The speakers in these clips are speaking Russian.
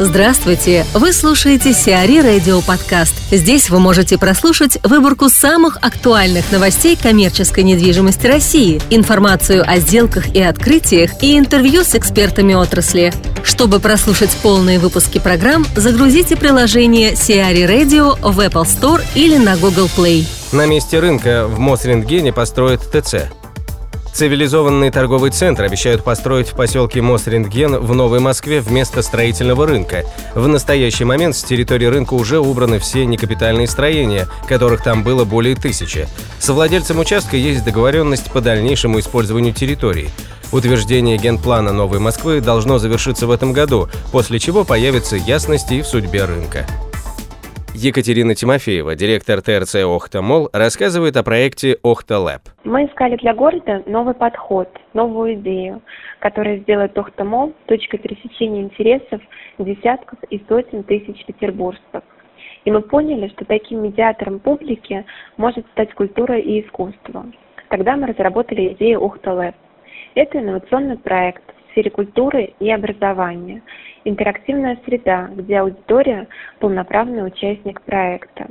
Здравствуйте! Вы слушаете Сиари Радио Подкаст. Здесь вы можете прослушать выборку самых актуальных новостей коммерческой недвижимости России, информацию о сделках и открытиях и интервью с экспертами отрасли. Чтобы прослушать полные выпуски программ, загрузите приложение Сиари Radio в Apple Store или на Google Play. На месте рынка в Мосрентгене построят ТЦ. Цивилизованный торговый центр обещают построить в поселке Мосрентген в Новой Москве вместо строительного рынка. В настоящий момент с территории рынка уже убраны все некапитальные строения, которых там было более тысячи. С владельцем участка есть договоренность по дальнейшему использованию территории. Утверждение генплана Новой Москвы должно завершиться в этом году, после чего появится ясность и в судьбе рынка. Екатерина Тимофеева, директор ТРЦ «Охта Мол», рассказывает о проекте «Охта Лэб». Мы искали для города новый подход, новую идею, которая сделает «Охта Мол» точкой пересечения интересов десятков и сотен тысяч петербуржцев. И мы поняли, что таким медиатором публики может стать культура и искусство. Тогда мы разработали идею «Охта Лэб». Это инновационный проект в сфере культуры и образования – интерактивная среда, где аудитория – полноправный участник проекта.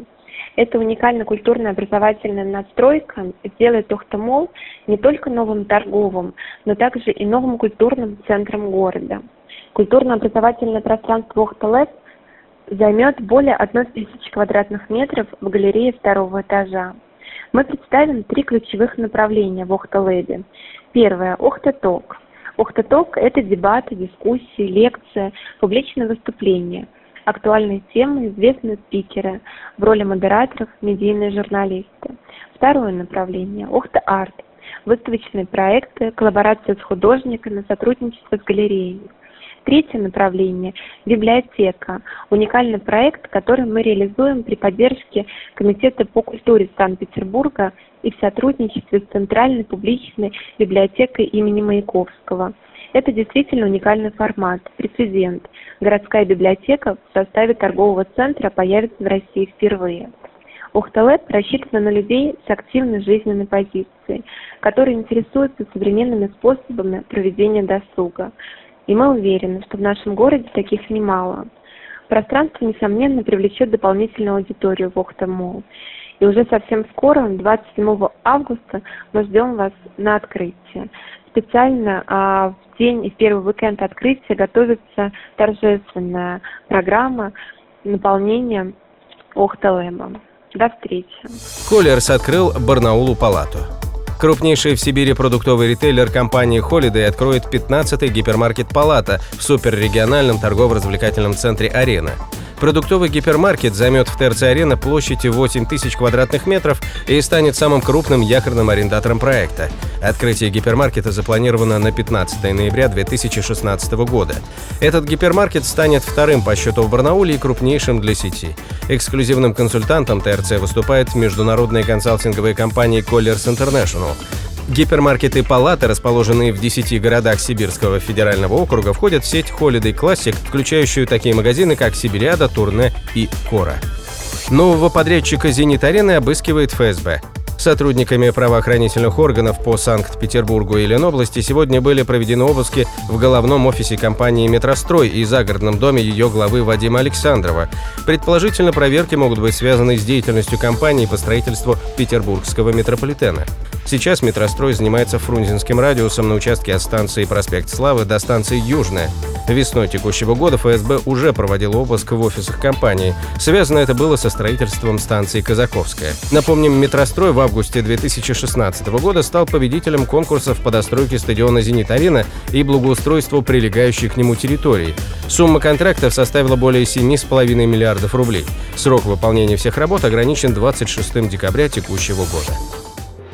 Эта уникальная культурно-образовательная настройка сделает Ухтомол не только новым торговым, но также и новым культурным центром города. Культурно-образовательное пространство Ухталэп займет более 1 тысячи квадратных метров в галерее второго этажа. Мы представим три ключевых направления в Охта-Лэбе. Первое – Охта-Ток – Охтоток – это дебаты, дискуссии, лекции, публичные выступления, актуальные темы, известные спикеры, в роли модераторов медийные журналисты. Второе направление – Охта-арт – выставочные проекты, коллаборация с художниками, сотрудничество с галереями. Третье направление – библиотека. Уникальный проект, который мы реализуем при поддержке Комитета по культуре Санкт-Петербурга и в сотрудничестве с Центральной публичной библиотекой имени Маяковского. Это действительно уникальный формат, прецедент. Городская библиотека в составе торгового центра появится в России впервые. Ухталэп рассчитана на людей с активной жизненной позицией, которые интересуются современными способами проведения досуга. И мы уверены, что в нашем городе таких немало. Пространство, несомненно, привлечет дополнительную аудиторию в Охта Молл. И уже совсем скоро, 27 августа, мы ждем вас на открытие. Специально а, в день и в первый уикенд открытия готовится торжественная программа наполнения Охта-Лэма. До встречи. Коллерс открыл Барнаулу палату. Крупнейший в Сибири продуктовый ритейлер компании Holiday откроет 15-й гипермаркет «Палата» в суперрегиональном торгово-развлекательном центре «Арена». Продуктовый гипермаркет займет в ТРЦ-арена площадью 8 тысяч квадратных метров и станет самым крупным якорным арендатором проекта. Открытие гипермаркета запланировано на 15 ноября 2016 года. Этот гипермаркет станет вторым по счету в Барнауле и крупнейшим для сети. Эксклюзивным консультантом ТРЦ выступает международная консалтинговая компания Colliers International. Гипермаркеты «Палаты», расположенные в 10 городах Сибирского федерального округа, входят в сеть Holiday Classic, включающую такие магазины, как Сибириада, Турне и Кора. Нового подрядчика «Зенит-арены» обыскивает ФСБ. Сотрудниками правоохранительных органов по Санкт-Петербургу и Ленобласти сегодня были проведены обыски в головном офисе компании «Метрострой» и загородном доме ее главы Вадима Александрова. Предположительно, проверки могут быть связаны с деятельностью компании по строительству петербургского метрополитена. Сейчас метрострой занимается Фрунзенским радиусом на участке от станции Проспект Славы до станции Южная. Весной текущего года ФСБ уже проводил обыск в офисах компании. Связано это было со строительством станции Казаковская. Напомним, метрострой в августе 2016 года стал победителем конкурсов по достройке стадиона «Зенит-Арена» и благоустройству прилегающей к нему территории. Сумма контрактов составила более 7,5 миллиардов рублей. Срок выполнения всех работ ограничен 26 декабря текущего года.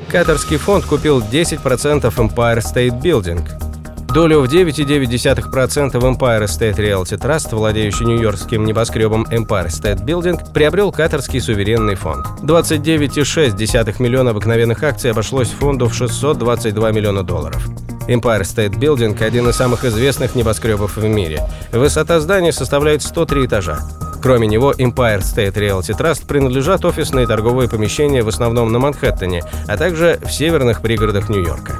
Катарский фонд купил 10% Empire State Building. Долю в 9,9% в Empire State Realty Trust, владеющий нью-йоркским небоскребом Empire State Building, приобрел катарский суверенный фонд. 29,6 миллиона обыкновенных акций обошлось фонду в 622 миллиона долларов. Empire State Building – один из самых известных небоскребов в мире. Высота здания составляет 103 этажа. Кроме него, Empire State Realty Trust принадлежат офисные и торговые помещения в основном на Манхэттене, а также в северных пригородах Нью-Йорка.